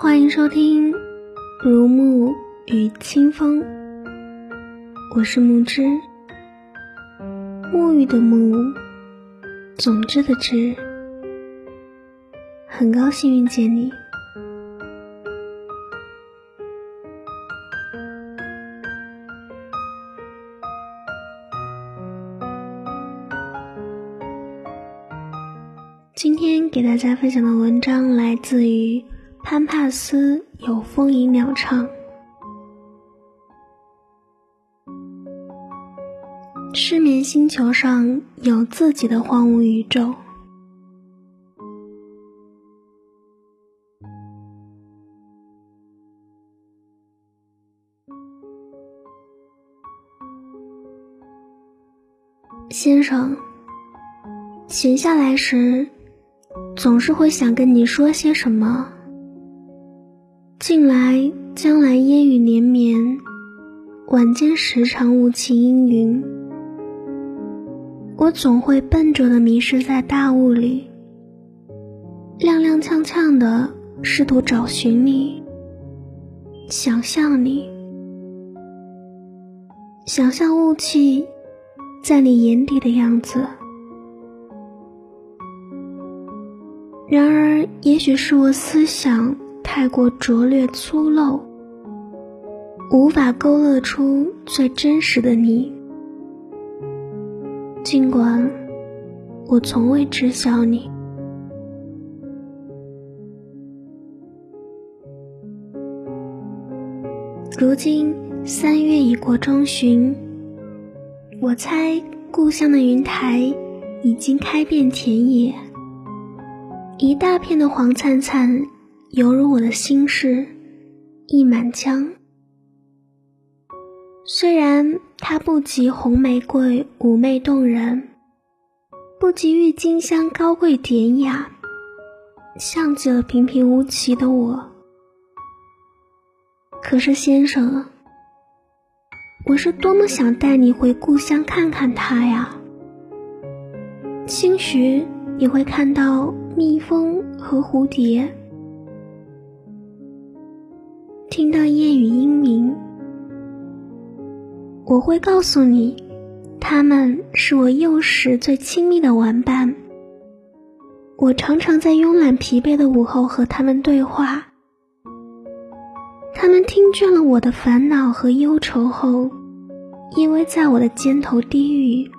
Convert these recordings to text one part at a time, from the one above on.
欢迎收听《如沐与清风》，我是木之，沐浴的沐，总之的之，很高兴遇见你。今天给大家分享的文章来自于潘帕斯，有风吟鸟唱。失眠星球上有自己的荒芜宇宙。先生，闲下来时。总是会想跟你说些什么。近来将来烟雨连绵，晚间时常雾气阴云，我总会笨拙的迷失在大雾里，踉踉跄跄的试图找寻你，想象你，想象雾气在你眼底的样子。然而，也许是我思想太过拙劣粗陋，无法勾勒出最真实的你。尽管我从未知晓你，如今三月已过中旬，我猜故乡的云台已经开遍田野。一大片的黄灿灿，犹如我的心事，溢满江。虽然它不及红玫瑰妩媚动人，不及郁金香高贵典雅，像极了平平无奇的我。可是先生，我是多么想带你回故乡看看它呀！兴许你会看到。蜜蜂和蝴蝶，听到夜雨莺鸣，我会告诉你，他们是我幼时最亲密的玩伴。我常常在慵懒疲惫的午后和他们对话，他们听倦了我的烦恼和忧愁后，依偎在我的肩头低语。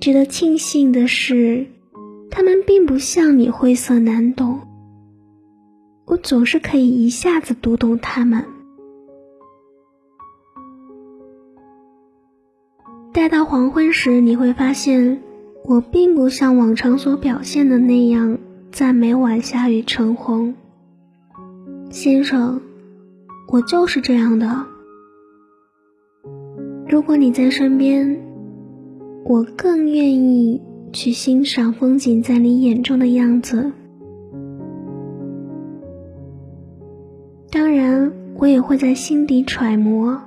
值得庆幸的是。他们并不像你晦涩难懂，我总是可以一下子读懂他们。待到黄昏时，你会发现，我并不像往常所表现的那样赞美晚霞与橙红。先生，我就是这样的。如果你在身边，我更愿意。去欣赏风景在你眼中的样子。当然，我也会在心底揣摩。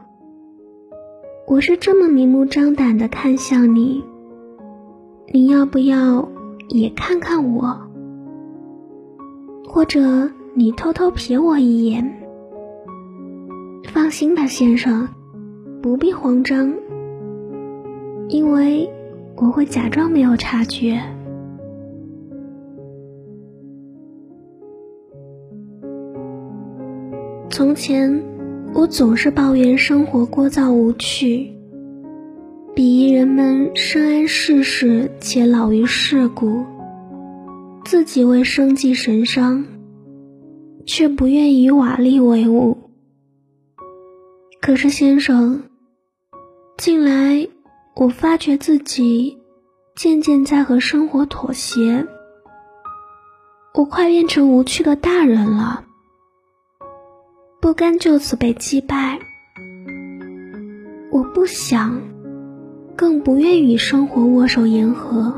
我是这么明目张胆的看向你，你要不要也看看我？或者你偷偷瞥我一眼？放心吧，先生，不必慌张，因为。我会假装没有察觉。从前，我总是抱怨生活聒噪无趣，鄙夷人们深谙世事且老于世故，自己为生计神伤，却不愿与瓦砾为伍。可是，先生，近来。我发觉自己渐渐在和生活妥协，我快变成无趣的大人了，不甘就此被击败。我不想，更不愿与生活握手言和。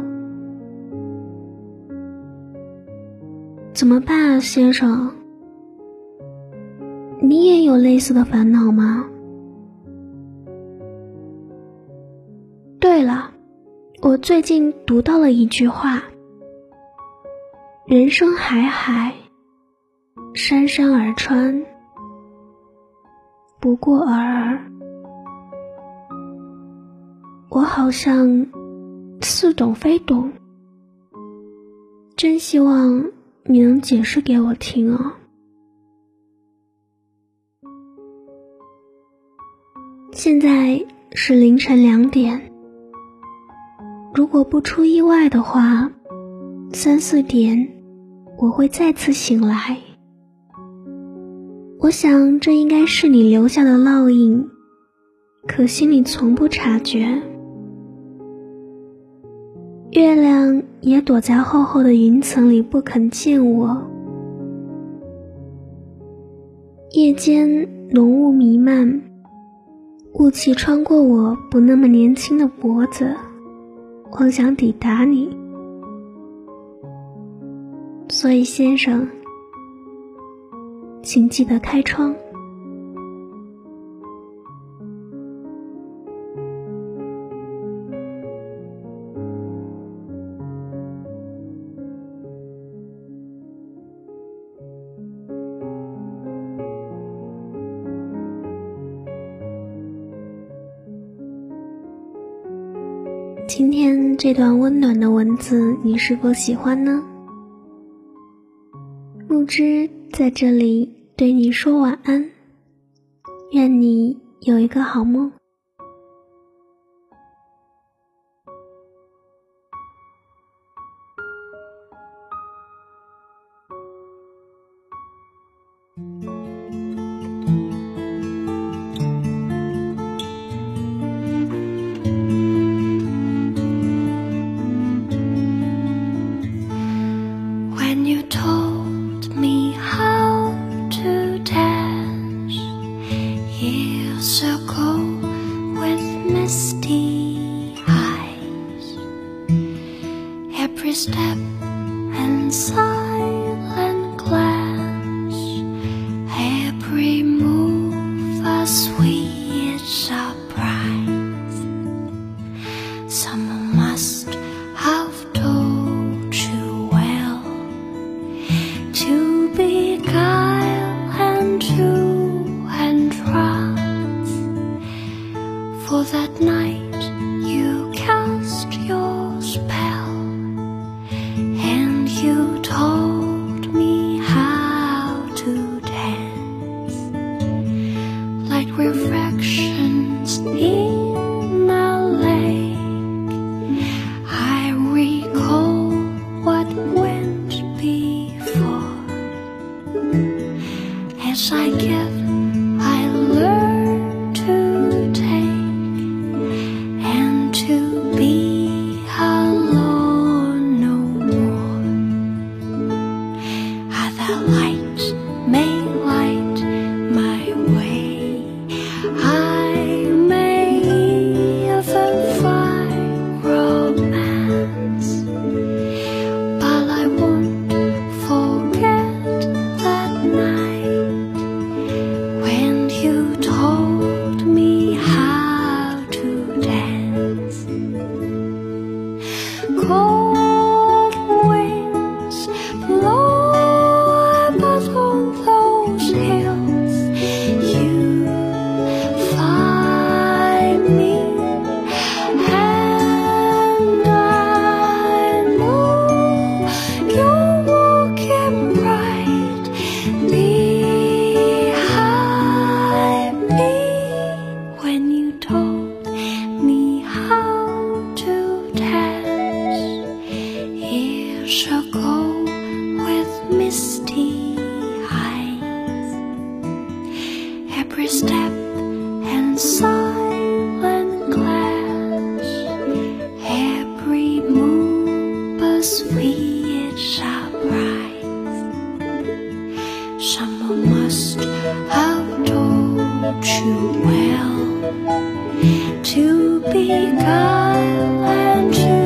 怎么办啊，先生？你也有类似的烦恼吗？对了，我最近读到了一句话：“人生海海，山山而川，不过尔尔。我好像似懂非懂，真希望你能解释给我听啊！现在是凌晨两点，如果不出意外的话，三四点我会再次醒来。我想这应该是你留下的烙印，可惜你从不察觉。月亮也躲在厚厚的云层里不肯见我。夜间浓雾弥漫，雾气穿过我不那么年轻的脖子，妄想抵达你。所以，先生，请记得开窗。今天这段温暖的文字，你是否喜欢呢？木之在这里对你说晚安，愿你有一个好梦。Someone must have told you well to be kind and true